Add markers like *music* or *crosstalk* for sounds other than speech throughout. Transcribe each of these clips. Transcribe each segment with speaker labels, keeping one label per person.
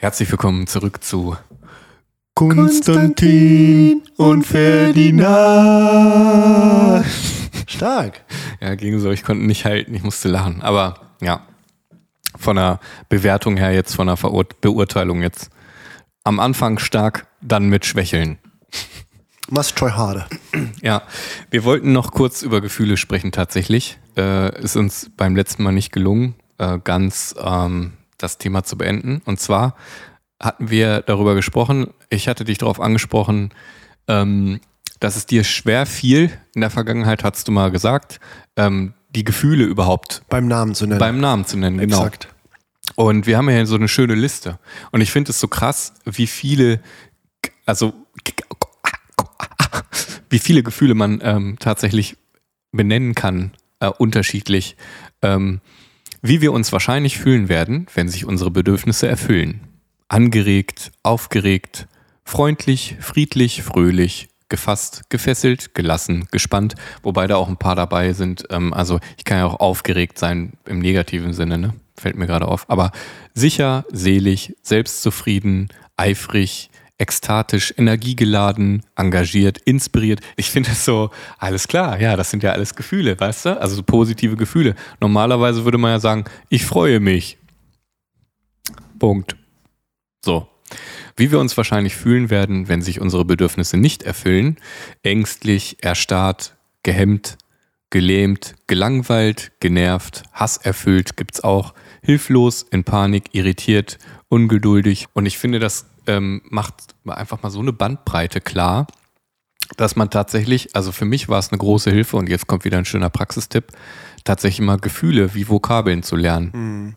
Speaker 1: Herzlich willkommen zurück zu
Speaker 2: Konstantin und Ferdinand. Stark.
Speaker 1: Ja, gegen so, ich konnte nicht halten, ich musste lachen. Aber ja, von der Bewertung her jetzt, von der Verur Beurteilung jetzt. Am Anfang stark, dann mit Schwächeln.
Speaker 2: Must try harder.
Speaker 1: Ja, wir wollten noch kurz über Gefühle sprechen tatsächlich. Äh, ist uns beim letzten Mal nicht gelungen, äh, ganz ähm, das Thema zu beenden. Und zwar hatten wir darüber gesprochen, ich hatte dich darauf angesprochen, ähm, dass es dir schwer fiel, in der Vergangenheit hast du mal gesagt, ähm, die Gefühle überhaupt
Speaker 2: beim Namen zu nennen.
Speaker 1: Beim Namen zu nennen, genau. Exakt. Und wir haben ja so eine schöne Liste. Und ich finde es so krass, wie viele, also wie viele Gefühle man ähm, tatsächlich benennen kann, äh, unterschiedlich, ähm, wie wir uns wahrscheinlich fühlen werden, wenn sich unsere Bedürfnisse erfüllen. Angeregt, aufgeregt, freundlich, friedlich, fröhlich, gefasst, gefesselt, gelassen, gespannt, wobei da auch ein paar dabei sind. Ähm, also ich kann ja auch aufgeregt sein im negativen Sinne, ne? fällt mir gerade auf. Aber sicher, selig, selbstzufrieden, eifrig, ekstatisch, energiegeladen, engagiert, inspiriert. Ich finde es so, alles klar, ja, das sind ja alles Gefühle, weißt du? Also so positive Gefühle. Normalerweise würde man ja sagen, ich freue mich. Punkt. So. Wie wir uns wahrscheinlich fühlen werden, wenn sich unsere Bedürfnisse nicht erfüllen, ängstlich, erstarrt, gehemmt, gelähmt, gelangweilt, genervt, hasserfüllt gibt's auch, hilflos, in Panik, irritiert, ungeduldig. Und ich finde, das ähm, macht einfach mal so eine Bandbreite klar, dass man tatsächlich, also für mich war es eine große Hilfe und jetzt kommt wieder ein schöner Praxistipp, tatsächlich mal Gefühle wie Vokabeln zu lernen. Hm.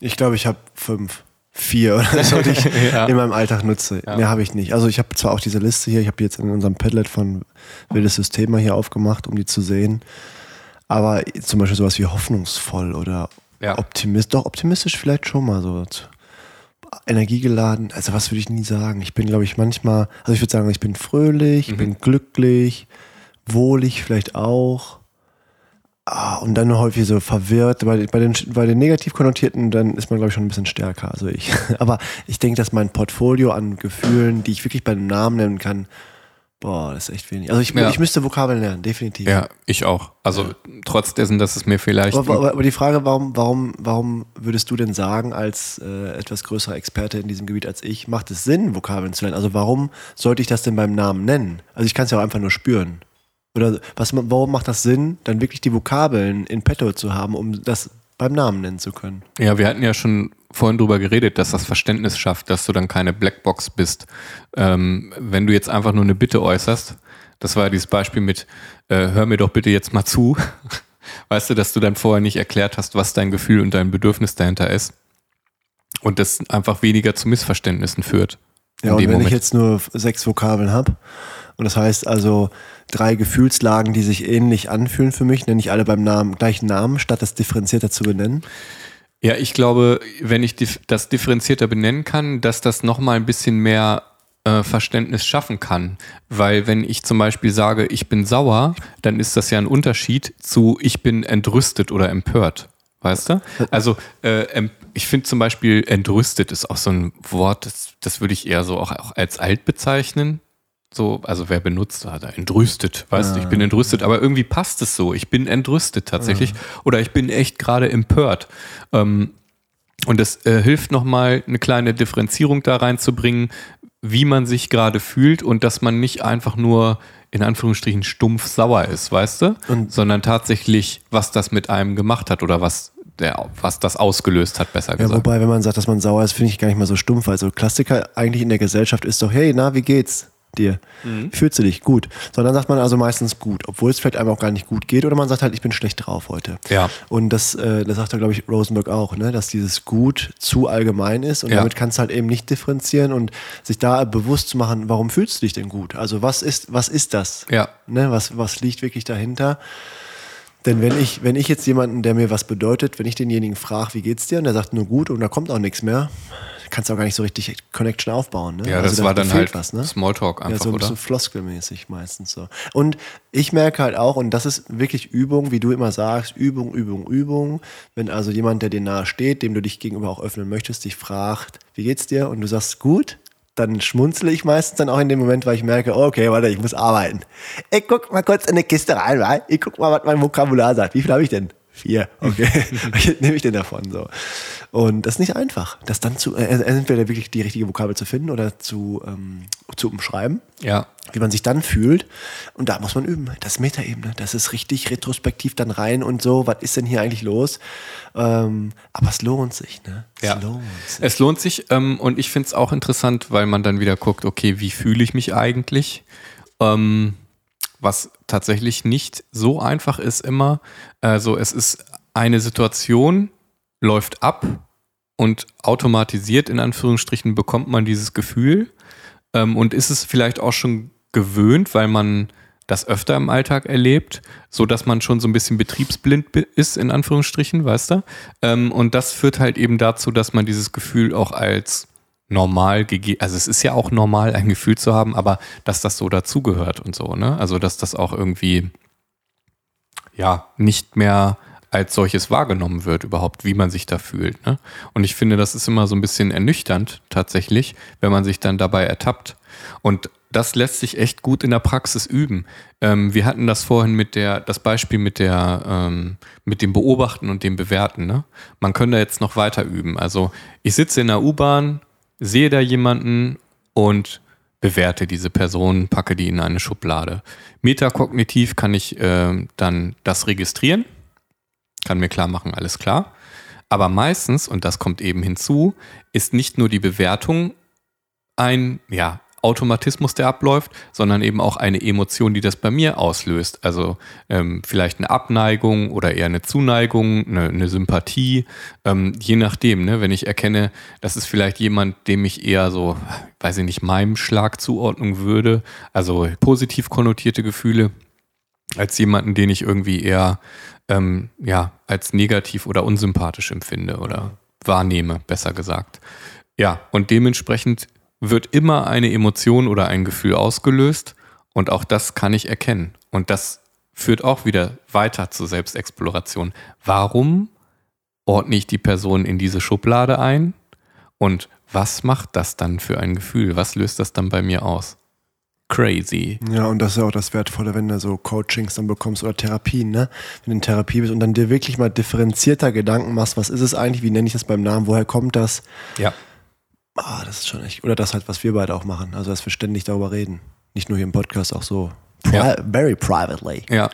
Speaker 2: Ich glaube, ich habe fünf, vier oder so, die ich *laughs* ja. in meinem Alltag nutze. Ja. Mehr habe ich nicht. Also ich habe zwar auch diese Liste hier, ich habe jetzt in unserem Padlet von Wildes System mal hier aufgemacht, um die zu sehen. Aber zum Beispiel sowas wie hoffnungsvoll oder ja. optimistisch, doch optimistisch vielleicht schon mal so energiegeladen. Also was würde ich nie sagen? Ich bin, glaube ich, manchmal, also ich würde sagen, ich bin fröhlich, mhm. ich bin glücklich, wohlig vielleicht auch. Ah, und dann häufig so verwirrt. Bei, bei, den, bei den negativ konnotierten, dann ist man, glaube ich, schon ein bisschen stärker. Also ich. *laughs* Aber ich denke, dass mein Portfolio an Gefühlen, die ich wirklich beim Namen nennen kann, Boah, das ist echt wenig. Also ich, ja. ich müsste Vokabeln lernen, definitiv.
Speaker 1: Ja, ich auch. Also ja. trotz dessen, dass es mir vielleicht.
Speaker 2: Aber, aber, aber, die Frage, warum, warum, warum würdest du denn sagen, als äh, etwas größerer Experte in diesem Gebiet als ich, macht es Sinn, Vokabeln zu lernen? Also warum sollte ich das denn beim Namen nennen? Also ich kann es ja auch einfach nur spüren. Oder was, warum macht das Sinn, dann wirklich die Vokabeln in petto zu haben, um das beim Namen nennen zu können?
Speaker 1: Ja, wir hatten ja schon vorhin drüber geredet, dass das Verständnis schafft, dass du dann keine Blackbox bist. Ähm, wenn du jetzt einfach nur eine Bitte äußerst, das war ja dieses Beispiel mit, äh, hör mir doch bitte jetzt mal zu. *laughs* weißt du, dass du dann vorher nicht erklärt hast, was dein Gefühl und dein Bedürfnis dahinter ist. Und das einfach weniger zu Missverständnissen führt.
Speaker 2: Ja, und wenn Moment. ich jetzt nur sechs Vokabeln habe, und das heißt also drei Gefühlslagen, die sich ähnlich anfühlen für mich, nenne ich alle beim Namen, gleichen Namen, statt das differenzierter zu benennen.
Speaker 1: Ja, ich glaube, wenn ich das differenzierter benennen kann, dass das nochmal ein bisschen mehr äh, Verständnis schaffen kann. Weil wenn ich zum Beispiel sage, ich bin sauer, dann ist das ja ein Unterschied zu ich bin entrüstet oder empört. Weißt du? Also äh, ich finde zum Beispiel entrüstet ist auch so ein Wort, das, das würde ich eher so auch, auch als alt bezeichnen so, also wer benutzt hat, entrüstet, weißt ah. du, ich bin entrüstet, aber irgendwie passt es so. Ich bin entrüstet tatsächlich ah. oder ich bin echt gerade empört. Ähm, und das äh, hilft nochmal eine kleine Differenzierung da reinzubringen, wie man sich gerade fühlt und dass man nicht einfach nur in Anführungsstrichen stumpf sauer ist, weißt du? Und Sondern tatsächlich, was das mit einem gemacht hat oder was der, was das ausgelöst hat, besser gesagt.
Speaker 2: Ja, wobei, wenn man sagt, dass man sauer ist, finde ich gar nicht mal so stumpf. Also Klassiker eigentlich in der Gesellschaft ist doch, hey, na, wie geht's? Dir? Mhm. Fühlst du dich gut? Sondern sagt man also meistens gut, obwohl es vielleicht einem auch gar nicht gut geht oder man sagt halt, ich bin schlecht drauf heute.
Speaker 1: Ja.
Speaker 2: Und das, äh, das sagt da, glaube ich, Rosenberg auch, ne? dass dieses Gut zu allgemein ist und ja. damit kannst du halt eben nicht differenzieren und sich da bewusst zu machen, warum fühlst du dich denn gut? Also was ist, was ist das?
Speaker 1: Ja.
Speaker 2: Ne? Was, was liegt wirklich dahinter? Denn wenn ich, wenn ich jetzt jemanden, der mir was bedeutet, wenn ich denjenigen frage, wie geht's dir, und der sagt nur gut und da kommt auch nichts mehr, kannst du auch gar nicht so richtig Connection aufbauen. Ne?
Speaker 1: Ja,
Speaker 2: Also
Speaker 1: das
Speaker 2: da-
Speaker 1: war
Speaker 2: da
Speaker 1: dann halt
Speaker 2: was, ne?
Speaker 1: Smalltalk
Speaker 2: Ja,
Speaker 1: einfach,
Speaker 2: so ein
Speaker 1: oder?
Speaker 2: bisschen floskelmäßig meistens so. Und ich merke halt auch, und das ist wirklich Übung, wie du immer sagst, Übung, Übung, Übung. Wenn also jemand, der dir nahe steht, dem du dich gegenüber auch öffnen möchtest, dich fragt, wie geht's dir? Und du sagst, gut, dann schmunzle ich meistens dann auch in dem Moment, weil ich merke, okay, warte, ich muss arbeiten. Ich guck mal kurz in eine Kiste rein, wa? ich guck mal, was mein Vokabular sagt. Wie viel habe ich denn? Vier, okay. *laughs* *laughs* Was nehme ich denn davon so? Und das ist nicht einfach, das dann zu, äh, entweder wirklich die richtige Vokabel zu finden oder zu, ähm, zu umschreiben
Speaker 1: Ja.
Speaker 2: wie man sich dann fühlt. Und da muss man üben. Das ist Metaebene. Das ist richtig retrospektiv dann rein und so. Was ist denn hier eigentlich los? Ähm, aber es lohnt sich, ne? Es
Speaker 1: Ja.
Speaker 2: lohnt sich.
Speaker 1: Es lohnt sich ähm, und ich finde es auch interessant, weil man dann wieder guckt, okay, wie fühle ich mich eigentlich? Ähm, was tatsächlich nicht so einfach ist immer. Also es ist eine Situation, läuft ab und automatisiert in Anführungsstrichen bekommt man dieses Gefühl ähm, und ist es vielleicht auch schon gewöhnt, weil man das öfter im Alltag erlebt, so dass man schon so ein bisschen betriebsblind ist, in Anführungsstrichen, weißt du? Ähm, und das führt halt eben dazu, dass man dieses Gefühl auch als normal gegeben, also es ist ja auch normal, ein Gefühl zu haben, aber dass das so dazugehört und so, ne? Also dass das auch irgendwie ja nicht mehr als solches wahrgenommen wird, überhaupt, wie man sich da fühlt. Ne? Und ich finde, das ist immer so ein bisschen ernüchternd tatsächlich, wenn man sich dann dabei ertappt. Und das lässt sich echt gut in der Praxis üben. Ähm, wir hatten das vorhin mit der, das Beispiel mit der, ähm, mit dem Beobachten und dem Bewerten. Ne? Man könnte jetzt noch weiter üben. Also ich sitze in der U-Bahn, sehe da jemanden und bewerte diese Person, packe die in eine Schublade. Metakognitiv kann ich ähm, dann das registrieren, kann mir klar machen, alles klar. Aber meistens, und das kommt eben hinzu, ist nicht nur die Bewertung ein ja, Automatismus, der abläuft, sondern eben auch eine Emotion, die das bei mir auslöst. Also ähm, vielleicht eine Abneigung oder eher eine Zuneigung, eine, eine Sympathie, ähm, je nachdem. Ne? Wenn ich erkenne, das ist vielleicht jemand, dem ich eher so, weiß ich nicht, meinem Schlag zuordnen würde, also positiv konnotierte Gefühle, als jemanden, den ich irgendwie eher ähm, ja, als negativ oder unsympathisch empfinde oder wahrnehme, besser gesagt. Ja, und dementsprechend wird immer eine Emotion oder ein Gefühl ausgelöst und auch das kann ich erkennen. Und das führt auch wieder weiter zur Selbstexploration. Warum ordne ich die Person in diese Schublade ein und was macht das dann für ein Gefühl? Was löst das dann bei mir aus? Crazy.
Speaker 2: Ja, und das ist ja auch das Wertvolle, wenn du so Coachings dann bekommst oder Therapien, ne? Wenn du in Therapie bist und dann dir wirklich mal differenzierter Gedanken machst, was ist es eigentlich, wie nenne ich das beim Namen, woher kommt das?
Speaker 1: Ja.
Speaker 2: Ah, das ist schon echt. Oder das halt, was wir beide auch machen. Also, dass wir ständig darüber reden. Nicht nur hier im Podcast, auch so. Pri
Speaker 1: Ja.
Speaker 2: Very privately.
Speaker 1: Ja,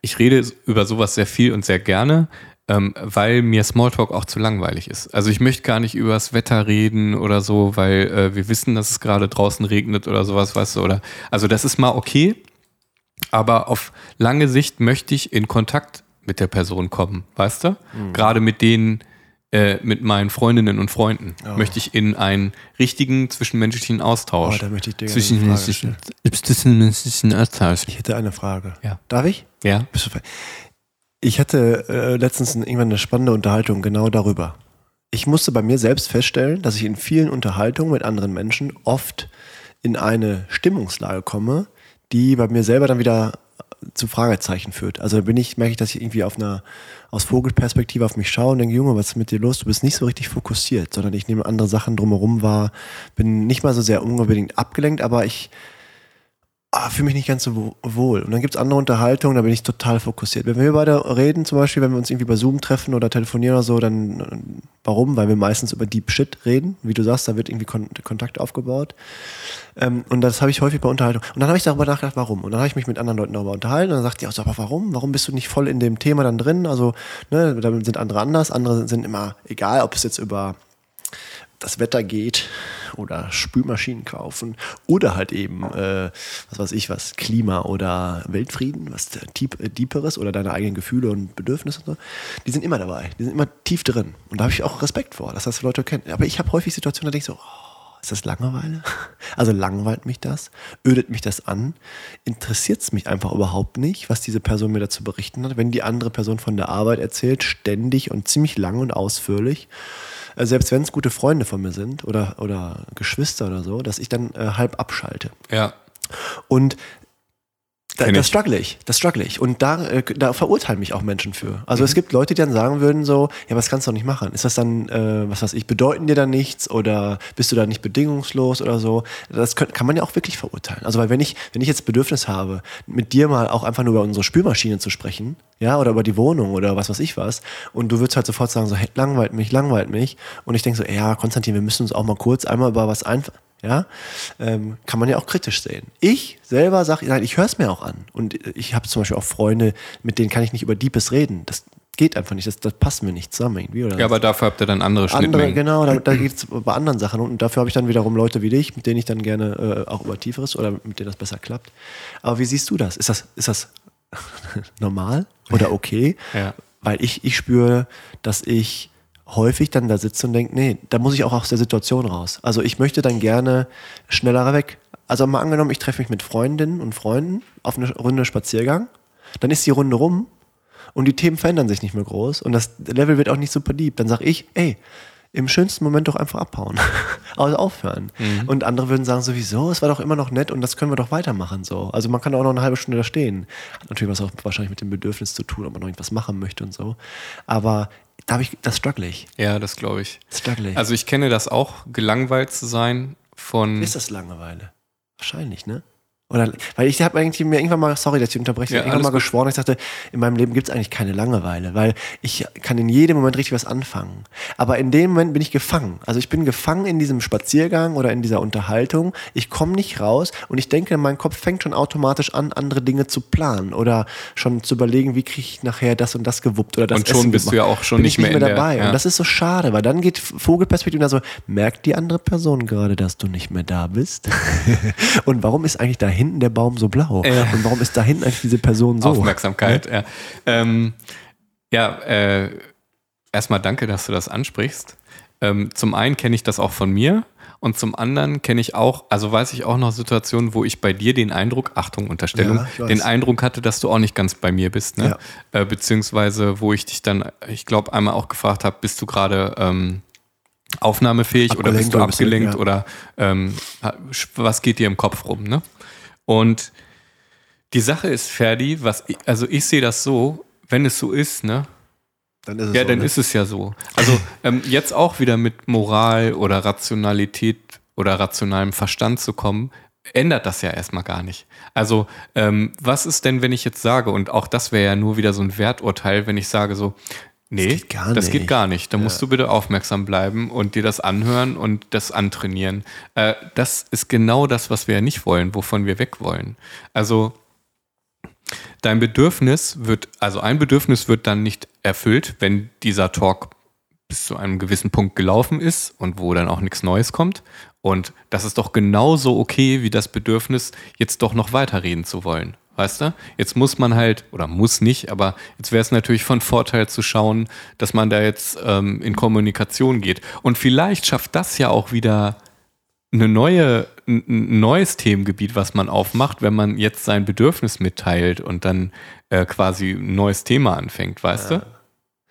Speaker 1: ich rede über sowas sehr viel und sehr gerne, ähm, weil mir Smalltalk auch zu langweilig ist. Also ich möchte gar nicht über das Wetter reden oder so, weil äh, wir wissen, dass es gerade draußen regnet oder sowas, weißt du, oder also das ist mal okay, aber auf lange Sicht möchte ich in Kontakt mit der Person kommen, weißt du? Gerade mit denen, äh, mit meinen Freundinnen und Freunden möchte ich in einen richtigen zwischenmenschlichen Austausch.
Speaker 2: Oh, da möchte ich dir
Speaker 1: zwischenmenschlichen, zwischenmenschlichen Austausch.
Speaker 2: Ich hätte eine Frage.
Speaker 1: Ja.
Speaker 2: Darf ich?
Speaker 1: Ja.
Speaker 2: Ich hatte äh, letztens irgendwann eine spannende Unterhaltung genau darüber. Ich musste bei mir selbst feststellen, dass ich in vielen Unterhaltungen mit anderen Menschen oft in eine Stimmungslage komme, die bei mir selber dann wieder zu Fragezeichen führt. Also da bin ich, merke ich, dass ich irgendwie auf einer, aus Vogelperspektive auf mich schaue und denke, Junge, was ist mit dir los? Du bist nicht so richtig fokussiert, sondern ich nehme andere Sachen drumherum wahr, bin nicht mal so sehr unbedingt abgelenkt, aber ich ah, fühle mich nicht ganz so wo- wohl. Und dann gibt es andere Unterhaltungen, da bin ich total fokussiert. Wenn wir beide reden, zum Beispiel, wenn wir uns irgendwie bei Zoom treffen oder telefonieren oder so, dann warum? Weil wir meistens über Deep Shit reden. Wie du sagst, da wird irgendwie Kon Kontakt aufgebaut. Ähm, und das habe ich häufig bei Unterhaltungen. Und dann habe ich darüber nachgedacht, warum. Und dann habe ich mich mit anderen Leuten darüber unterhalten und dann sagt die auch so, aber warum? Warum bist du nicht voll in dem Thema dann drin? Also, ne, da sind andere anders. Andere sind immer, egal, ob es jetzt über das Wetter geht oder Spülmaschinen kaufen oder halt eben, äh, was weiß ich was, Klima oder Weltfrieden, was tief, äh, Deeperes oder deine eigenen Gefühle und Bedürfnisse und so, die sind immer dabei, die sind immer tief drin. Und da habe ich auch Respekt vor, dass das Leute kennen. Aber ich habe häufig Situationen, da denke ich so, oh, ist das Langeweile? *laughs* Also langweilt mich das? Ödet mich das an? Interessiert es mich einfach überhaupt nicht, was diese Person mir dazu berichten hat, wenn die andere Person von der Arbeit erzählt, ständig und ziemlich lang und ausführlich? Äh, selbst wenn es gute Freunde von mir sind oder, oder Geschwister oder so, dass ich dann äh, halb abschalte.
Speaker 1: Ja.
Speaker 2: Und da, das struggle ich, das struggle ich. Und da, äh, da verurteilen mich auch Menschen für. Also es gibt Leute, die dann sagen würden so, ja, was kannst du doch nicht machen? Ist das dann, äh, was weiß ich, bedeuten dir dann nichts oder bist du da nicht bedingungslos oder so? Das könnt, kann man ja auch wirklich verurteilen. Also weil wenn ich, wenn ich jetzt Bedürfnis habe, mit dir mal auch einfach nur über unsere Spülmaschine zu sprechen, ja, oder über die Wohnung oder was weiß ich was, und du würdest halt sofort sagen so, hey, langweilt mich, langweilt mich. Und ich denke so, ja, Konstantin, wir müssen uns auch mal kurz einmal über was einfach ja, ähm, kann man ja auch kritisch sehen. Ich selber sage, nein, ich höre es mir auch an. Und ich habe zum Beispiel auch Freunde, mit denen kann ich nicht über Deepes reden. Das geht einfach nicht, das, das passt mir nicht zusammen irgendwie. Oder
Speaker 1: Ja, aber dafür habt ihr dann andere
Speaker 2: andere,
Speaker 1: Schnittmengen.
Speaker 2: genau, da, da geht es bei anderen Sachen. Und dafür habe ich dann wiederum Leute wie dich, mit denen ich dann gerne äh, auch über Tieferes oder mit denen das besser klappt. Aber wie siehst du das? Ist das, ist das *laughs* normal oder okay?
Speaker 1: Ja.
Speaker 2: Weil ich, ich spüre, dass ich häufig dann da sitze und denke, nee, da muss ich auch aus der Situation raus. Also ich möchte dann gerne schneller weg. Also mal angenommen, ich treffe mich mit Freundinnen und Freunden auf eine Runde Spaziergang, dann ist die Runde rum und die Themen verändern sich nicht mehr groß und das Level wird auch nicht super deep. Dann sage ich, ey, im schönsten Moment doch einfach abhauen. *laughs* also aufhören. Und andere würden sagen, sowieso, es war doch immer noch nett und das können wir doch weitermachen. So. Also man kann auch noch eine halbe Stunde da stehen. Hat natürlich was auch wahrscheinlich mit dem Bedürfnis zu tun, ob man noch irgendwas machen möchte und so. Aber da habe ich, das struggle ich.
Speaker 1: Ja, das glaube ich.
Speaker 2: Struggle ich.
Speaker 1: Also ich kenne das auch, gelangweilt zu sein von.
Speaker 2: ist das Langeweile? Wahrscheinlich, ne? Oder, weil ich habe eigentlich mir irgendwann mal, sorry, dass ich unterbreche,
Speaker 1: Ja,
Speaker 2: irgendwann mal
Speaker 1: gut.
Speaker 2: geschworen, ich dachte, in meinem Leben gibt es eigentlich keine Langeweile, weil ich kann in jedem Moment richtig was anfangen. Aber in dem Moment bin ich gefangen. Also ich bin gefangen in diesem Spaziergang oder in dieser Unterhaltung. Ich komme nicht raus und ich denke, mein Kopf fängt schon automatisch an, andere Dinge zu planen oder schon zu überlegen, wie kriege ich nachher das und das gewuppt oder das
Speaker 1: Und schon
Speaker 2: Essen
Speaker 1: bist du
Speaker 2: gemacht.
Speaker 1: ja auch schon
Speaker 2: bin
Speaker 1: nicht
Speaker 2: ich nicht
Speaker 1: mehr
Speaker 2: mehr,
Speaker 1: in der-
Speaker 2: dabei.
Speaker 1: ja.
Speaker 2: Und das ist so schade, weil dann geht Vogelperspektive da so, merkt die andere Person gerade, dass du nicht mehr da bist? *laughs* und warum ist eigentlich da hinten der Baum so blau?
Speaker 1: Ja.
Speaker 2: Und warum ist da hinten eigentlich diese Person so?
Speaker 1: Aufmerksamkeit, ja. Ähm, ja, äh, erstmal danke, dass du das ansprichst. Ähm, zum einen kenne ich das auch von mir und zum anderen kenne ich auch, also weiß ich auch noch Situationen, wo ich bei dir den Eindruck, Achtung, Unterstellung,
Speaker 2: Ja,
Speaker 1: den Eindruck hatte, dass du auch nicht ganz bei mir bist, ne? Äh, beziehungsweise wo ich dich dann, ich glaube, einmal auch gefragt habe, bist du gerade ähm, aufnahmefähig oder
Speaker 2: Abgelenkt
Speaker 1: bist du
Speaker 2: oder bist du-
Speaker 1: abgelenkt
Speaker 2: ja.
Speaker 1: oder ähm, was geht dir im Kopf rum, ne? Und die Sache ist, Ferdi, was ich, also ich sehe das so, wenn es so ist, ne?
Speaker 2: Dann ist es
Speaker 1: Ja,
Speaker 2: so,
Speaker 1: dann
Speaker 2: ne?
Speaker 1: ist es ja so. Also ähm, jetzt auch wieder mit Moral oder Rationalität oder rationalem Verstand zu kommen, ändert das ja erstmal gar nicht. Also ähm, was ist denn, wenn ich jetzt sage, und auch das wäre ja nur wieder so ein Werturteil, wenn ich sage so, nee,
Speaker 2: geht gar
Speaker 1: das geht
Speaker 2: nicht.
Speaker 1: gar nicht. Da musst du bitte aufmerksam bleiben und dir das anhören und das antrainieren. Äh, das ist genau das, was wir ja nicht wollen, wovon wir weg wollen. Also dein Bedürfnis wird, also ein Bedürfnis wird dann nicht erfüllt, wenn dieser Talk bis zu einem gewissen Punkt gelaufen ist und wo dann auch nichts Neues kommt. Und das ist doch genauso okay wie das Bedürfnis, jetzt doch noch weiterreden zu wollen. Weißt du? Jetzt muss man halt, oder muss nicht, aber jetzt wäre es natürlich von Vorteil zu schauen, dass man da jetzt ähm, in Kommunikation geht. Und vielleicht schafft das ja auch wieder eine neue, ein neues Themengebiet, was man aufmacht, wenn man jetzt sein Bedürfnis mitteilt und dann äh, quasi ein neues Thema anfängt, weißt du?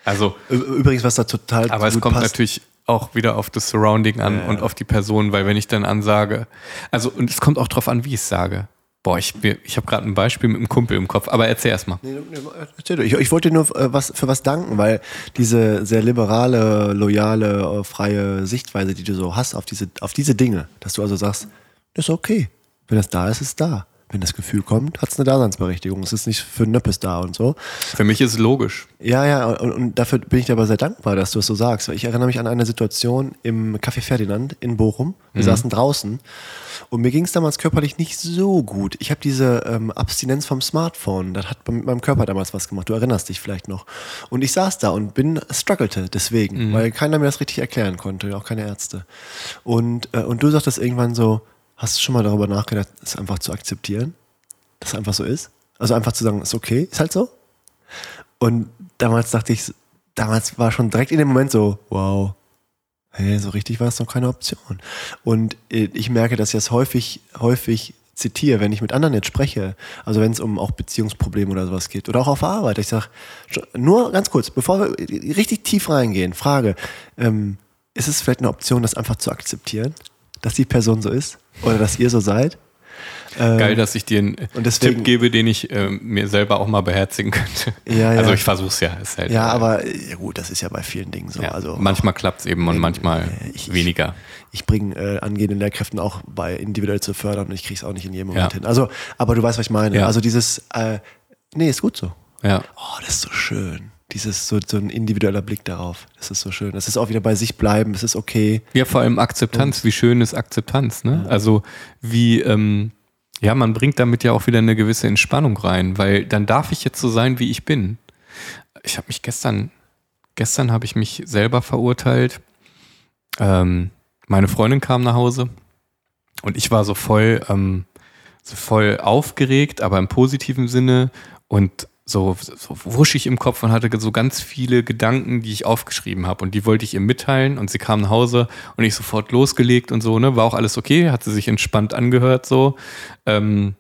Speaker 1: Also,
Speaker 2: Übrigens, was da total
Speaker 1: aber es kommt
Speaker 2: passt,
Speaker 1: natürlich auch wieder auf das Surrounding an
Speaker 2: Ja.
Speaker 1: und auf die Person, weil wenn ich dann ansage, also und es kommt auch drauf an, wie ich es sage. Boah, ich, ich habe gerade ein Beispiel mit einem Kumpel im Kopf, aber erzähl erst mal.
Speaker 2: Ich, ich wollte dir nur äh, was, für was danken, weil diese sehr liberale, loyale, äh, freie Sichtweise, die du so hast auf diese, auf diese Dinge, dass du also sagst, das ist okay. Wenn das da ist, ist es da. Wenn das Gefühl kommt, hat es eine Daseinsberechtigung. Es ist nicht für Nöppes da und so.
Speaker 1: Für mich ist es logisch.
Speaker 2: Ja, ja, und, und dafür bin ich dir aber sehr dankbar, dass du es so sagst. Ich erinnere mich an eine Situation im Café Ferdinand in Bochum. Wir saßen draußen und mir ging es damals körperlich nicht so gut. Ich habe diese ähm, Abstinenz vom Smartphone, das hat mit meinem Körper damals was gemacht. Du erinnerst dich vielleicht noch. Und ich saß da und bin, struggelte deswegen, weil keiner mir das richtig erklären konnte, auch keine Ärzte. Und, äh, und du sagtest irgendwann so, hast du schon mal darüber nachgedacht, es einfach zu akzeptieren? Dass es einfach so ist? Also einfach zu sagen, ist okay, ist halt so? Und damals dachte ich, damals war schon direkt in dem Moment so, wow, hey, so richtig war es noch keine Option. Und äh, ich merke, dass ich das häufig, häufig zitiere, wenn ich mit anderen jetzt spreche, also wenn es um auch Beziehungsprobleme oder sowas geht oder auch auf Arbeit. Ich sage, nur ganz kurz, bevor wir richtig tief reingehen, Frage, ähm, ist es vielleicht eine Option, das einfach zu akzeptieren, dass die Person so ist oder dass ihr so seid?
Speaker 1: Ähm, Geil, dass ich dir einen
Speaker 2: deswegen,
Speaker 1: Tipp gebe, den ich äh, mir selber auch mal beherzigen könnte.
Speaker 2: Ja, ja.
Speaker 1: Also ich versuche es ja. Halt,
Speaker 2: ja,
Speaker 1: äh,
Speaker 2: aber ja gut, das ist ja bei vielen Dingen so.
Speaker 1: ja,
Speaker 2: also
Speaker 1: manchmal klappt es eben und manchmal
Speaker 2: ich,
Speaker 1: weniger.
Speaker 2: Ich, ich bringe äh, angehenden Lehrkräften auch bei, individuell zu fördern und ich kriege es auch nicht in jedem Moment hin. Also, aber du weißt, was ich meine. Also dieses, äh, nee, ist gut so.
Speaker 1: Ja.
Speaker 2: Oh, das ist so schön. Dieses, so, so ein individueller Blick darauf. Das ist so schön. Das ist auch wieder bei sich bleiben, es ist okay.
Speaker 1: Ja, vor allem Akzeptanz. Wie schön ist Akzeptanz, ne? Also wie, ähm, ja, man bringt damit ja auch wieder eine gewisse Entspannung rein, weil dann darf ich jetzt so sein, wie ich bin. Ich habe mich gestern, gestern habe ich mich selber verurteilt. Ähm, meine Freundin kam nach Hause und ich war so voll, ähm, so voll aufgeregt, aber im positiven Sinne und so, so wuschig im Kopf und hatte so ganz viele Gedanken, die ich aufgeschrieben habe. Und die wollte ich ihr mitteilen. Und sie kam nach Hause und ich sofort losgelegt und so, ne? War auch alles okay, hat sie sich entspannt angehört so. Ähm,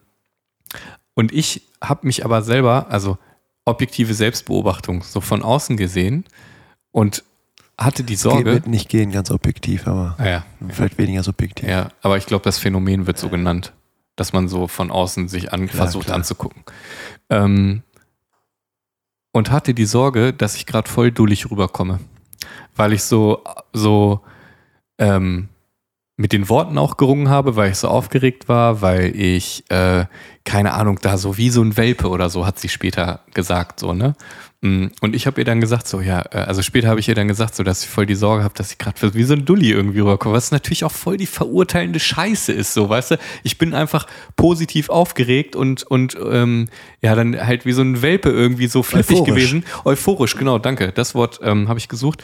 Speaker 1: und ich habe mich aber selber, also objektive Selbstbeobachtung, so von außen gesehen und hatte die
Speaker 2: Geht
Speaker 1: Sorge.
Speaker 2: wird nicht gehen, ganz objektiv, aber
Speaker 1: Ah, ja,
Speaker 2: vielleicht weniger subjektiv.
Speaker 1: ja, aber ich glaube, das Phänomen wird so genannt, dass man so von außen sich an,
Speaker 2: Klar,
Speaker 1: versucht
Speaker 2: klar.
Speaker 1: anzugucken. Ähm, und hatte die Sorge, dass ich gerade voll dullig rüberkomme, weil ich so, so ähm, mit den Worten auch gerungen habe, weil ich so aufgeregt war, weil ich, äh, keine Ahnung, da so wie so ein Welpe oder so, hat sie später gesagt, so, ne? Mm, Und ich habe ihr dann gesagt, so, ja, äh, also später habe ich ihr dann gesagt, so, dass ich voll die Sorge habe, dass ich gerade wie so ein Dulli irgendwie rüberkomme, was natürlich auch voll die verurteilende Scheiße ist, so, weißt du? Ich bin einfach positiv aufgeregt und, und ähm, ja, dann halt wie so ein Welpe irgendwie so flippig
Speaker 2: Euphorisch.
Speaker 1: gewesen. Euphorisch, genau, danke. Das Wort ähm, habe ich gesucht.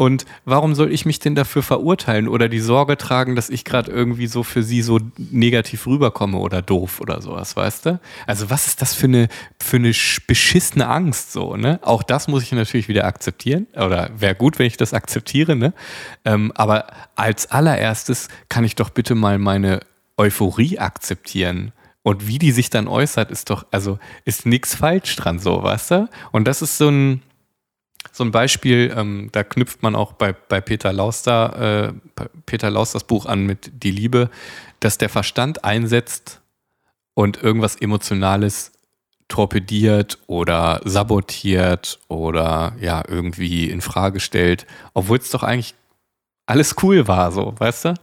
Speaker 1: Und warum soll ich mich denn dafür verurteilen oder die Sorge tragen, dass ich gerade irgendwie so für sie so negativ rüberkomme oder doof oder sowas, weißt du? Also was ist das für eine, für eine sch- beschissene Angst so, ne? Auch das muss ich natürlich wieder akzeptieren oder wäre gut, wenn ich das akzeptiere, ne? Ähm, aber als allererstes kann ich doch bitte mal meine Euphorie akzeptieren. Und wie die sich dann äußert, ist doch, also ist nichts falsch dran, so, weißt du? Und das ist so ein, so ein Beispiel, ähm, da knüpft man auch bei, bei Peter Lauster, äh, Peter Lausters Buch an mit Die Liebe, dass der Verstand einsetzt und irgendwas Emotionales torpediert oder sabotiert oder ja, irgendwie in Frage stellt, obwohl es doch eigentlich alles cool war, so, weißt du?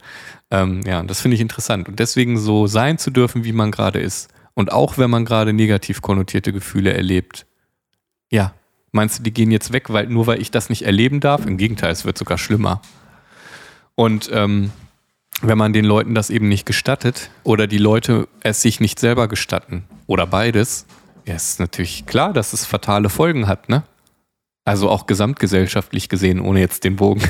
Speaker 1: Ähm, ja, das finde ich interessant. Und deswegen so sein zu dürfen, wie man gerade ist. Und auch wenn man gerade negativ konnotierte Gefühle erlebt. Ja, meinst du, die gehen jetzt weg, weil nur weil ich das nicht erleben darf? Im Gegenteil, es wird sogar schlimmer. Und ähm, wenn man den Leuten das eben nicht gestattet oder die Leute es sich nicht selber gestatten oder beides, ja, ist natürlich klar, dass es fatale Folgen hat, ne? Also auch gesamtgesellschaftlich gesehen, ohne jetzt den Bogen.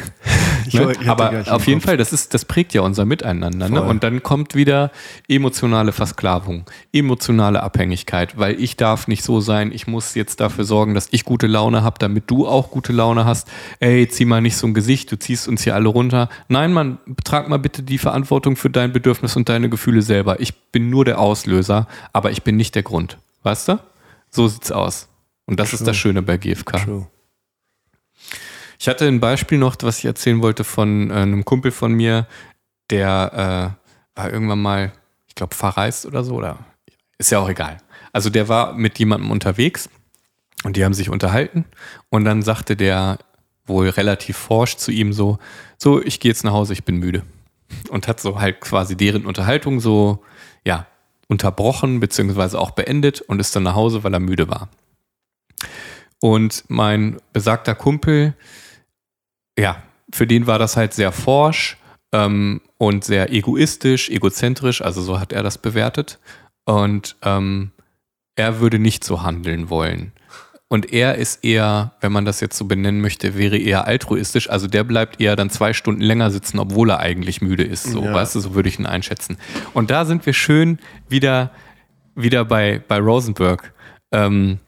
Speaker 2: Ich
Speaker 1: ne? Aber auf jeden. Fall, das, ist, das prägt ja unser Miteinander. Ne? Und dann kommt wieder emotionale Versklavung, emotionale Abhängigkeit, weil ich darf nicht so sein, ich muss jetzt dafür sorgen, dass ich gute Laune habe, damit du auch gute Laune hast. Ey, zieh mal nicht so ein Gesicht, du ziehst uns hier alle runter. Nein, Mann, trag mal bitte die Verantwortung für dein Bedürfnis und deine Gefühle selber. Ich bin nur der Auslöser, aber ich bin nicht der Grund. Weißt du? So sieht's aus. Und das ist
Speaker 2: True.
Speaker 1: das Schöne bei GFK.
Speaker 2: True.
Speaker 1: Ich hatte ein Beispiel noch, was ich erzählen wollte von äh, einem Kumpel von mir, der äh, war irgendwann mal, ich glaube, verreist oder so, oder ist ja auch egal. Also der war mit jemandem unterwegs und die haben sich unterhalten und dann sagte der wohl relativ forsch zu ihm so, so, ich gehe jetzt nach Hause, ich bin müde. Und hat so halt quasi deren Unterhaltung so, ja, unterbrochen beziehungsweise auch beendet und ist dann nach Hause, weil er müde war. Und mein besagter Kumpel, ja, für den war das halt sehr forsch ähm, und sehr egoistisch, egozentrisch, also so hat er das bewertet. Und ähm, er würde nicht so handeln wollen. Und er ist eher, wenn man das jetzt so benennen möchte, wäre eher altruistisch. Also der bleibt eher dann zwei Stunden länger sitzen, obwohl er eigentlich müde ist. So,
Speaker 2: Ja.
Speaker 1: weißt du, so würde ich ihn einschätzen. Und da sind wir schön wieder, wieder bei, bei Rosenberg. Ähm,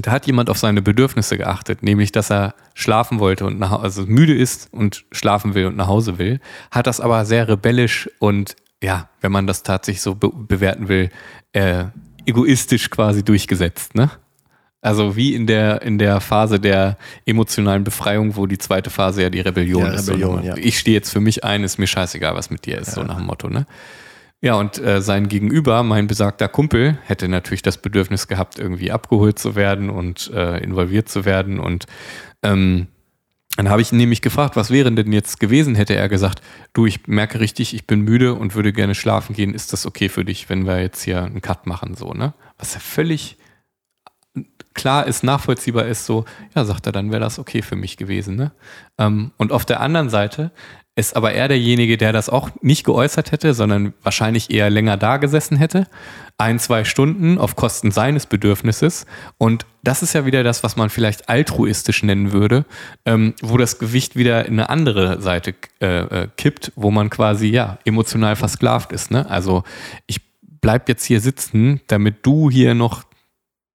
Speaker 1: da hat jemand auf seine Bedürfnisse geachtet, nämlich dass er schlafen wollte und nach, also müde ist und schlafen will und nach Hause will, hat das aber sehr rebellisch und ja, wenn man das tatsächlich so be bewerten will, äh, egoistisch quasi durchgesetzt, ne? Also wie in der, in der Phase der emotionalen Befreiung, wo die zweite Phase ja die Rebellion
Speaker 2: Ja,
Speaker 1: ist.
Speaker 2: Rebellion,
Speaker 1: so,
Speaker 2: ja.
Speaker 1: Ich stehe jetzt für mich ein, ist mir scheißegal, was mit dir ist, so nach dem Motto, ne? Ja, und äh, sein Gegenüber, mein besagter Kumpel, hätte natürlich das Bedürfnis gehabt, irgendwie abgeholt zu werden und äh, involviert zu werden. Und ähm, dann habe ich ihn nämlich gefragt, was wäre denn jetzt gewesen, hätte er gesagt, du, ich merke richtig, ich bin müde und würde gerne schlafen gehen. Ist das okay für dich, wenn wir jetzt hier einen Cut machen, so, ne? Was ja völlig klar ist, nachvollziehbar ist, so, ja, sagt er, dann wäre das okay für mich gewesen, ne? Ähm, und auf der anderen Seite ist aber er derjenige, der das auch nicht geäußert hätte, sondern wahrscheinlich eher länger da gesessen hätte. Ein, zwei Stunden auf Kosten seines Bedürfnisses. Und das ist ja wieder das, was man vielleicht altruistisch nennen würde, ähm, wo das Gewicht wieder in eine andere Seite äh, äh, kippt, wo man quasi, ja, emotional versklavt ist. Ne? Also ich bleib jetzt hier sitzen, damit du hier noch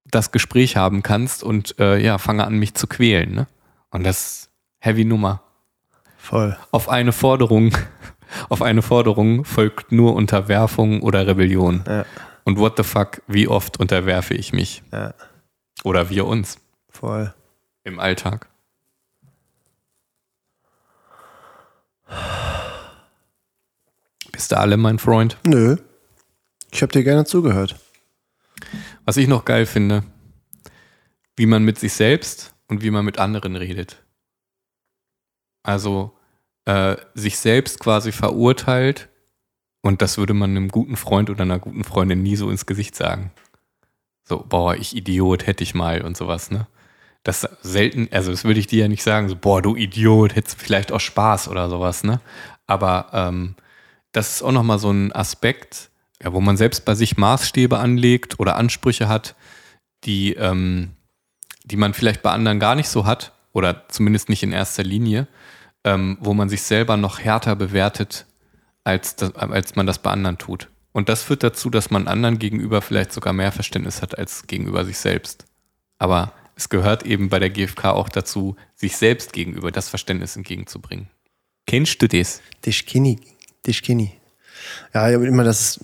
Speaker 1: das Gespräch haben kannst und äh, ja, fange an, mich zu quälen. Ne? Und das ist heavy Nummer
Speaker 2: Voll.
Speaker 1: auf eine Forderung, *laughs* auf eine Forderung folgt nur Unterwerfung oder Rebellion.
Speaker 2: Ja,
Speaker 1: Und what the fuck, wie oft unterwerfe ich mich?
Speaker 2: ja,
Speaker 1: Oder wir uns
Speaker 2: voll.
Speaker 1: im Alltag? Bist du alle, mein Freund?
Speaker 2: Nö. Ich habe dir gerne zugehört.
Speaker 1: Was ich noch geil finde, wie man mit sich selbst und wie man mit anderen redet. Also äh, sich selbst quasi verurteilt und das würde man einem guten Freund oder einer guten Freundin nie so ins Gesicht sagen. So, boah, ich Idiot, hätte ich mal und sowas, ne? Das selten, also das würde ich dir ja nicht sagen, so, boah, du Idiot, hättest vielleicht auch Spaß oder sowas, ne? Aber ähm, das ist auch nochmal so ein Aspekt, ja, wo man selbst bei sich Maßstäbe anlegt oder Ansprüche hat, die, ähm, die man vielleicht bei anderen gar nicht so hat oder zumindest nicht in erster Linie, ähm, wo man sich selber noch härter bewertet, als, das, als man das bei anderen tut. Und das führt dazu, dass man anderen gegenüber vielleicht sogar mehr Verständnis hat als gegenüber sich selbst. Aber es gehört eben bei der GfK auch dazu, sich selbst gegenüber das Verständnis entgegenzubringen. Kennst du das?
Speaker 2: Tischkini. Tischkini. Ja, ich hab immer das.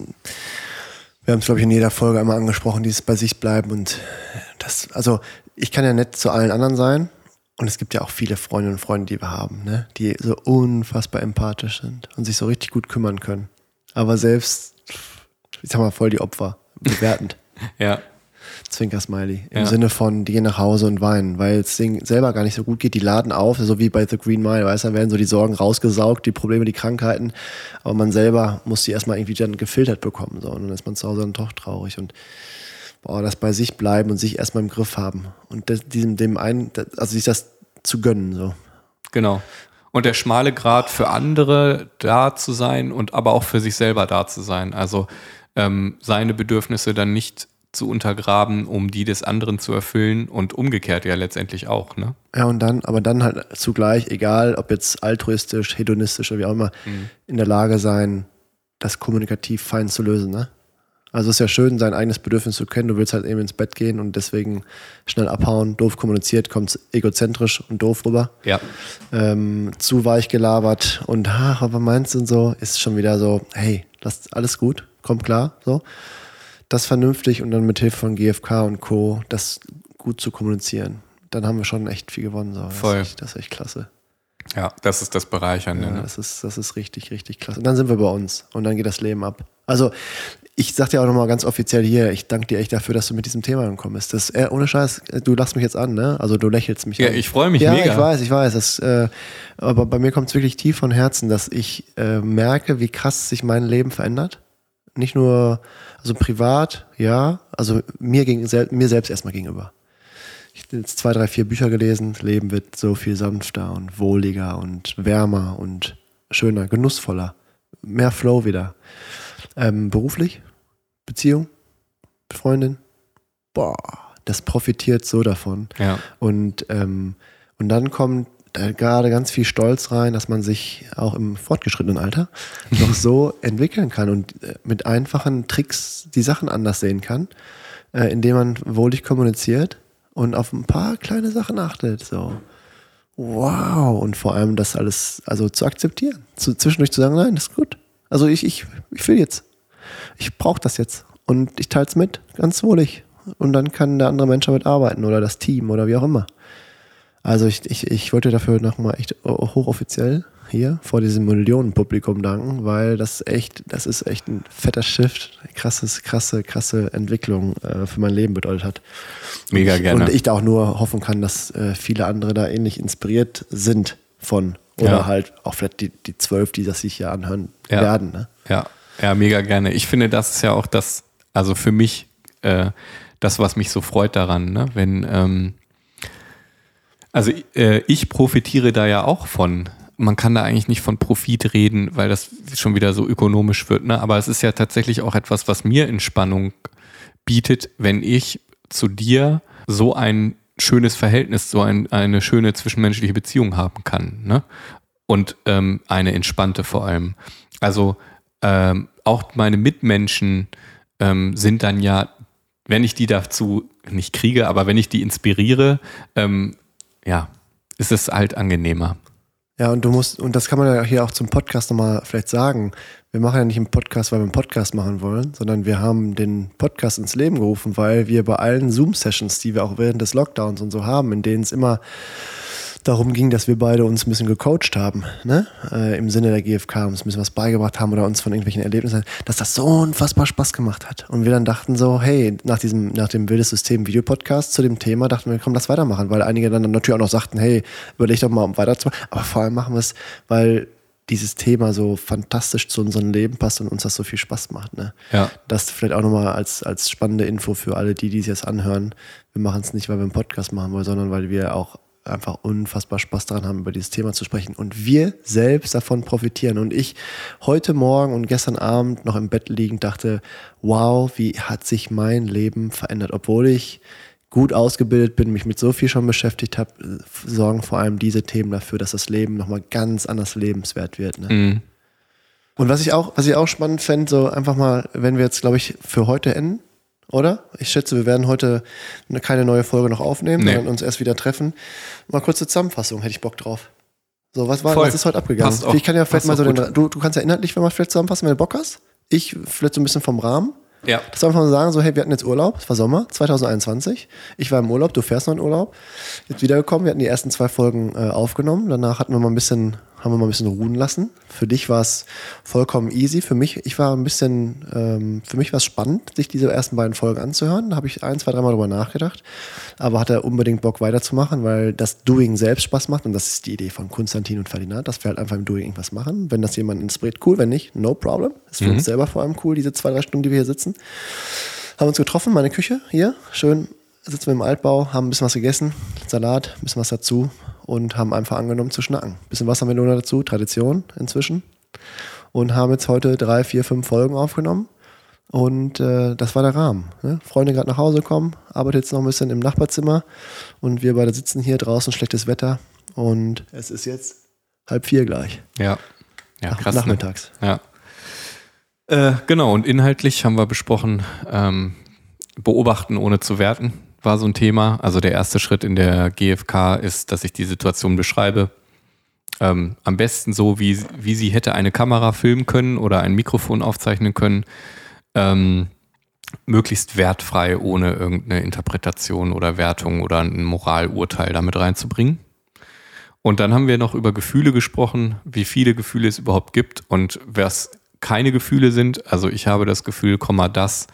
Speaker 2: Wir haben es, glaube ich, in jeder Folge einmal angesprochen, dieses bei sich bleiben und das, also ich kann ja nett zu allen anderen sein. Und es gibt ja auch viele Freundinnen und Freunde, die wir haben, ne? die so unfassbar empathisch sind und sich so richtig gut kümmern können. Aber selbst, ich sag mal, voll die Opfer, bewertend. *laughs*
Speaker 1: Ja,
Speaker 2: Zwinker-Smiley. Im
Speaker 1: Ja.
Speaker 2: Sinne von, die gehen nach Hause und weinen, weil es denen selber gar nicht so gut geht. Die laden auf, so wie bei The Green Mile, weißt du, da werden so die Sorgen rausgesaugt, die Probleme, die Krankheiten. Aber man selber muss die erstmal irgendwie dann gefiltert bekommen. So. Und dann ist man zu Hause dann doch traurig. Und boah, das bei sich bleiben und sich erstmal im Griff haben. Und das, diesem, dem einen, also sich das zu gönnen. So.
Speaker 1: genau. Und der schmale Grad für andere da zu sein und aber auch für sich selber da zu sein. Also ähm, seine Bedürfnisse dann nicht zu untergraben, um die des anderen zu erfüllen und umgekehrt ja letztendlich auch, ne?
Speaker 2: Ja, und dann, aber dann halt zugleich, egal ob jetzt altruistisch, hedonistisch oder wie auch immer, in der Lage sein, das kommunikativ fein zu lösen, ne? Also es ist ja schön, sein eigenes Bedürfnis zu kennen. Du willst halt eben ins Bett gehen und deswegen schnell abhauen, doof kommuniziert, kommt egozentrisch und doof rüber.
Speaker 1: Ja.
Speaker 2: Ähm, zu weich gelabert und ach, aber meinst du und so, ist schon wieder so, hey, lass alles gut, kommt klar, so. Das vernünftig und dann mit Hilfe von GFK und Co. das gut zu kommunizieren. Dann haben wir schon echt viel gewonnen. So. Das
Speaker 1: Voll.
Speaker 2: Ist echt, das ist echt klasse.
Speaker 1: Ja, das ist das Bereichernde.
Speaker 2: Ja,
Speaker 1: ne?
Speaker 2: das, ist, das ist richtig, richtig klasse. Und dann sind wir bei uns und dann geht das Leben ab. Also, ich sag dir auch nochmal ganz offiziell hier, ich danke dir echt dafür, dass du mit diesem Thema gekommen bist. Das, äh, ohne Scheiß, du lachst mich jetzt an, ne? Also du lächelst mich
Speaker 1: Ja,
Speaker 2: an.
Speaker 1: ich freue mich
Speaker 2: ja,
Speaker 1: mega.
Speaker 2: ich weiß, ich weiß. Das, äh, aber bei mir kommt es wirklich tief von Herzen, dass ich äh, merke, wie krass sich mein Leben verändert. Nicht nur, also privat, ja, also mir, gegen, sel mir selbst erstmal gegenüber. Ich habe jetzt zwei, drei, vier Bücher gelesen. Das Leben wird so viel sanfter und wohliger und wärmer und schöner, genussvoller. Mehr Flow wieder. Ähm, beruflich, Beziehung, Freundin, boah, das profitiert so davon.
Speaker 1: Ja.
Speaker 2: Und, ähm, und dann kommt da gerade ganz viel Stolz rein, dass man sich auch im fortgeschrittenen Alter *laughs* noch so entwickeln kann und äh, mit einfachen Tricks die Sachen anders sehen kann, äh, indem man wohlig kommuniziert und auf ein paar kleine Sachen achtet. So. Wow. Und vor allem das alles also zu akzeptieren. Zu, zwischendurch zu sagen, nein, das ist gut. Also ich, ich, ich will jetzt. Ich brauche das jetzt. Und ich teile es mit, ganz wohlig. und dann kann der andere Mensch damit arbeiten oder das Team oder wie auch immer. Also ich, ich, ich wollte dafür nochmal echt hochoffiziell hier vor diesem Millionenpublikum danken, weil das echt, das ist echt ein fetter Shift, krasses, krasse, krasse Entwicklung äh, für mein Leben bedeutet hat.
Speaker 1: Mega
Speaker 2: und ich,
Speaker 1: gerne.
Speaker 2: Und ich da auch nur hoffen kann, dass äh, viele andere da ähnlich inspiriert sind von oder
Speaker 1: Ja.
Speaker 2: halt auch vielleicht die, die zwölf, die das sich hier anhören
Speaker 1: Ja.
Speaker 2: werden. Ne?
Speaker 1: Ja, ja, mega gerne. Ich finde, das ist ja auch das, also für mich, äh, das, was mich so freut daran, ne? wenn, ähm, also äh, ich profitiere da ja auch von. Man kann da eigentlich nicht von Profit reden, weil das schon wieder so ökonomisch wird, ne? aber es ist ja tatsächlich auch etwas, was mir Entspannung bietet, wenn ich zu dir so ein schönes Verhältnis, so ein, eine schöne zwischenmenschliche Beziehung haben kann. Ne? Und ähm, eine entspannte vor allem. Also ähm, auch meine Mitmenschen ähm, sind dann ja, wenn ich die dazu nicht kriege, aber wenn ich die inspiriere, ähm, ja, ist es halt angenehmer.
Speaker 2: Ja, und du musst, und das kann man ja hier auch zum Podcast nochmal vielleicht sagen. Wir machen ja nicht einen Podcast, weil wir einen Podcast machen wollen, sondern wir haben den Podcast ins Leben gerufen, weil wir bei allen Zoom-Sessions, die wir auch während des Lockdowns und so haben, in denen es immer darum ging, dass wir beide uns ein bisschen gecoacht haben, ne? Äh, im Sinne der GfK, uns ein bisschen was beigebracht haben oder uns von irgendwelchen Erlebnissen, dass das so unfassbar Spaß gemacht hat. Und wir dann dachten so, hey, nach diesem, nach dem Wildes System Videopodcast zu dem Thema dachten wir, komm, lass weitermachen, weil einige dann natürlich auch noch sagten, hey, überleg doch mal, um weiterzumachen. Aber vor allem machen wir es, weil dieses Thema so fantastisch zu unserem Leben passt und uns das so viel Spaß macht. Ne?
Speaker 1: Ja.
Speaker 2: Das vielleicht auch nochmal als, als spannende Info für alle, die, die es jetzt anhören. Wir machen es nicht, weil wir einen Podcast machen wollen, sondern weil wir auch einfach unfassbar Spaß daran haben, über dieses Thema zu sprechen. Und wir selbst davon profitieren. Und ich heute Morgen und gestern Abend noch im Bett liegend dachte, wow, wie hat sich mein Leben verändert. Obwohl ich gut ausgebildet bin, mich mit so viel schon beschäftigt habe, sorgen vor allem diese Themen dafür, dass das Leben nochmal ganz anders lebenswert wird. Ne?
Speaker 1: Mhm.
Speaker 2: Und was ich auch, was ich auch spannend fände, so einfach mal, wenn wir jetzt, glaube ich, für heute enden, oder? Ich schätze, wir werden heute ne- keine neue Folge noch aufnehmen,
Speaker 1: Nee.
Speaker 2: sondern uns erst wieder treffen. Mal kurze Zusammenfassung, hätte ich Bock drauf. So, was war, was ist heute abgegangen?
Speaker 1: Auch-
Speaker 2: ich kann ja vielleicht mal so den, du, du kannst ja inhaltlich, wenn man vielleicht zusammenfassen, wenn du Bock hast. Ich vielleicht so ein bisschen vom Rahmen.
Speaker 1: Ja.
Speaker 2: Das einfach mal sagen, so, hey, wir hatten jetzt Urlaub, es war Sommer 2021. Ich war im Urlaub, du fährst noch in Urlaub. Jetzt wiedergekommen, wir hatten die ersten zwei Folgen äh, aufgenommen. Danach hatten wir mal ein bisschen, haben wir mal ein bisschen ruhen lassen. Für dich war es vollkommen easy. Für mich, ich war ein bisschen, ähm, für mich war es spannend, sich diese ersten beiden Folgen anzuhören. Da habe ich ein, zwei, dreimal drüber nachgedacht. Aber hatte unbedingt Bock weiterzumachen, weil das Doing selbst Spaß macht. Und das ist die Idee von Konstantin und Ferdinand, dass wir halt einfach im Doing irgendwas machen. Wenn das jemand inspiriert, cool. Wenn nicht, no problem. Ist für uns selber vor allem cool, diese zwei, drei Stunden, die wir hier sitzen. Haben uns getroffen, meine Küche hier, schön sitzen wir im Altbau, haben ein bisschen was gegessen, Salat, ein bisschen was dazu und haben einfach angenommen zu schnacken. Bisschen Wassermelone dazu, Tradition inzwischen. Und haben jetzt heute drei, vier, fünf Folgen aufgenommen. Und äh, das war der Rahmen. Ne? Freunde gerade nach Hause kommen, arbeitet jetzt noch ein bisschen im Nachbarzimmer und wir beide sitzen hier draußen, schlechtes Wetter und es ist jetzt halb vier gleich.
Speaker 1: Ja. Ja,
Speaker 2: Nach-
Speaker 1: krass. Ne?
Speaker 2: nachmittags.
Speaker 1: Ja. Äh, genau, und inhaltlich haben wir besprochen, ähm, beobachten ohne zu werten war so ein Thema. Also der erste Schritt in der GfK ist, dass ich die Situation beschreibe. Ähm, am besten so, wie, wie sie hätte eine Kamera filmen können oder ein Mikrofon aufzeichnen können. Ähm, möglichst wertfrei, ohne irgendeine Interpretation oder Wertung oder ein Moralurteil damit reinzubringen. Und dann haben wir noch über Gefühle gesprochen, wie viele Gefühle es überhaupt gibt und was keine Gefühle sind. Also ich habe das Gefühl, das,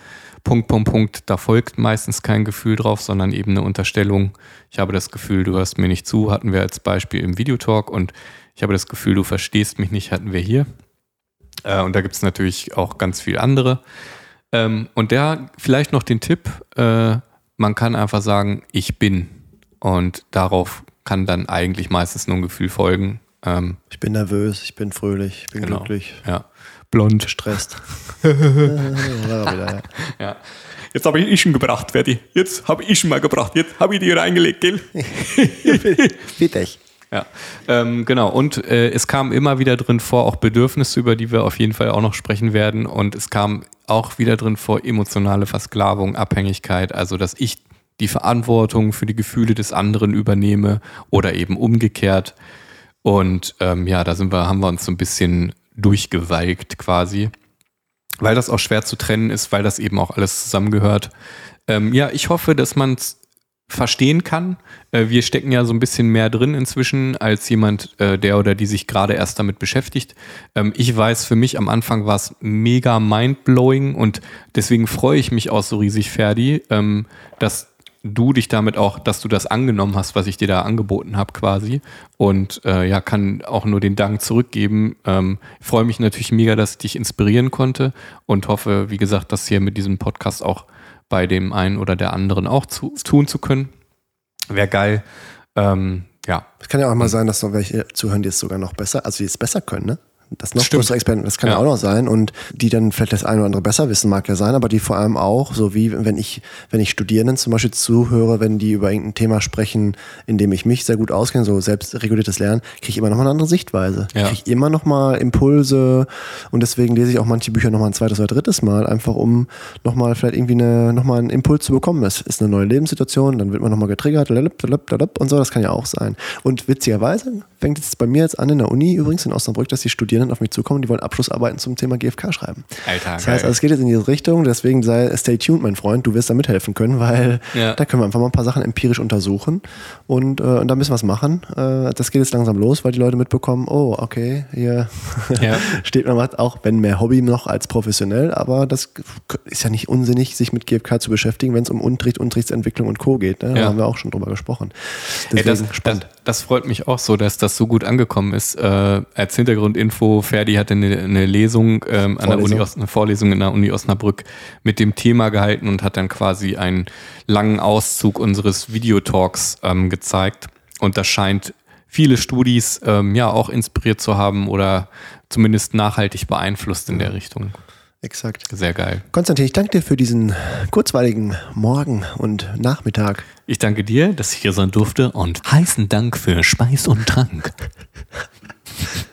Speaker 1: Punkt, Punkt, Punkt, da folgt meistens kein Gefühl drauf, sondern eben eine Unterstellung. Ich habe das Gefühl, du hörst mir nicht zu, hatten wir als Beispiel im Videotalk und ich habe das Gefühl, du verstehst mich nicht, hatten wir hier. Äh, und da gibt es natürlich auch ganz viel andere. Ähm, und der vielleicht noch den Tipp, äh, man kann einfach sagen, ich bin. Und darauf kann dann eigentlich meistens nur ein Gefühl folgen. Ähm,
Speaker 2: Ich bin nervös, ich bin fröhlich, ich bin
Speaker 1: Genau.
Speaker 2: glücklich,
Speaker 1: ja. Blond.
Speaker 2: gestresst. Ja, war wieder, ja.
Speaker 1: Ja. Jetzt habe ich Ischen gebracht, Ferdi. Jetzt habe ich Ischen mal gebracht. Jetzt habe ich die reingelegt, gell? *laughs*
Speaker 2: Bitte.
Speaker 1: Ja, ähm, genau. Und äh, es kam immer wieder drin vor, auch Bedürfnisse, über die wir auf jeden Fall auch noch sprechen werden. Und es kam auch wieder drin vor, emotionale Versklavung, Abhängigkeit, also dass ich die Verantwortung für die Gefühle des anderen übernehme oder eben umgekehrt. Und ähm, ja, da sind wir, haben wir uns so ein bisschen durchgewalkt quasi. weil das auch schwer zu trennen ist, weil das eben auch alles zusammengehört. Ähm, ja, ich hoffe, dass man es verstehen kann. Äh, wir stecken ja so ein bisschen mehr drin inzwischen als jemand, äh, der oder die sich gerade erst damit beschäftigt. Ähm, ich weiß, für mich am Anfang war es mega mindblowing und deswegen freue ich mich auch so riesig, Ferdi, ähm, dass du dich damit auch, dass du das angenommen hast, was ich dir da angeboten habe quasi. Und äh, ja, kann auch nur den Dank zurückgeben. Ähm, freue mich natürlich mega, dass ich dich inspirieren konnte und hoffe, wie gesagt, das hier mit diesem Podcast auch bei dem einen oder der anderen auch zu, tun zu können. Wäre geil. Ähm, ja.
Speaker 2: Es kann ja auch mal sein, dass noch welche zuhören, die es sogar noch besser, also die es besser können, ne? Das noch größere Experten, das kann ja. ja. auch noch sein und die dann vielleicht das eine oder andere besser wissen, mag ja sein, aber die vor allem auch, so wie wenn ich, wenn ich Studierenden zum Beispiel zuhöre, wenn die über irgendein Thema sprechen, in dem ich mich sehr gut auskenne, so selbstreguliertes Lernen, kriege ich immer noch mal eine andere Sichtweise. Ja. Kriege ich immer noch mal Impulse und deswegen lese ich auch manche Bücher noch mal ein zweites oder drittes Mal, einfach um noch mal vielleicht irgendwie eine, noch mal einen Impuls zu bekommen. Das ist eine neue Lebenssituation, dann wird man noch mal getriggert und so, das kann ja auch sein. Und witzigerweise fängt es bei mir jetzt an in der Uni übrigens in Osnabrück, dass die Studierenden auf mich zukommen, die wollen Abschlussarbeiten zum Thema GFK schreiben. Alter, das heißt, also es geht jetzt in diese Richtung, deswegen sei stay tuned, mein Freund, du wirst da mithelfen können, weil ja. da können wir einfach mal ein paar Sachen empirisch untersuchen und, äh, und da müssen wir was machen. Äh, das geht jetzt langsam los, weil die Leute mitbekommen, oh, okay, hier ja. *laughs* steht man was, auch wenn mehr Hobby noch als professionell, aber das ist ja nicht unsinnig, sich mit GFK zu beschäftigen, wenn es um Unterricht, Unterrichtsentwicklung und Co. geht. Ne? Da ja. haben wir auch schon drüber gesprochen.
Speaker 1: Deswegen Ey, das, spannend. Das, das freut mich auch so, dass das so gut angekommen ist. Äh, als Hintergrundinfo, Ferdi hatte eine, eine Lesung ähm, an der Uni eine Vorlesung in der Uni Osnabrück mit dem Thema gehalten und hat dann quasi einen langen Auszug unseres Videotalks ähm, gezeigt. Und das scheint viele Studis ähm, ja auch inspiriert zu haben oder zumindest nachhaltig beeinflusst in der Richtung.
Speaker 2: Exakt.
Speaker 1: Sehr geil.
Speaker 2: Konstantin, ich danke dir für diesen kurzweiligen Morgen und Nachmittag.
Speaker 1: Ich danke dir, dass ich hier sein durfte und heißen Dank für Speis und Trank. *laughs*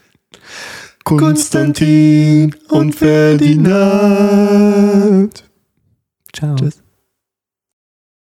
Speaker 2: Konstantin und Ferdinand.
Speaker 1: Ciao. Tschüss.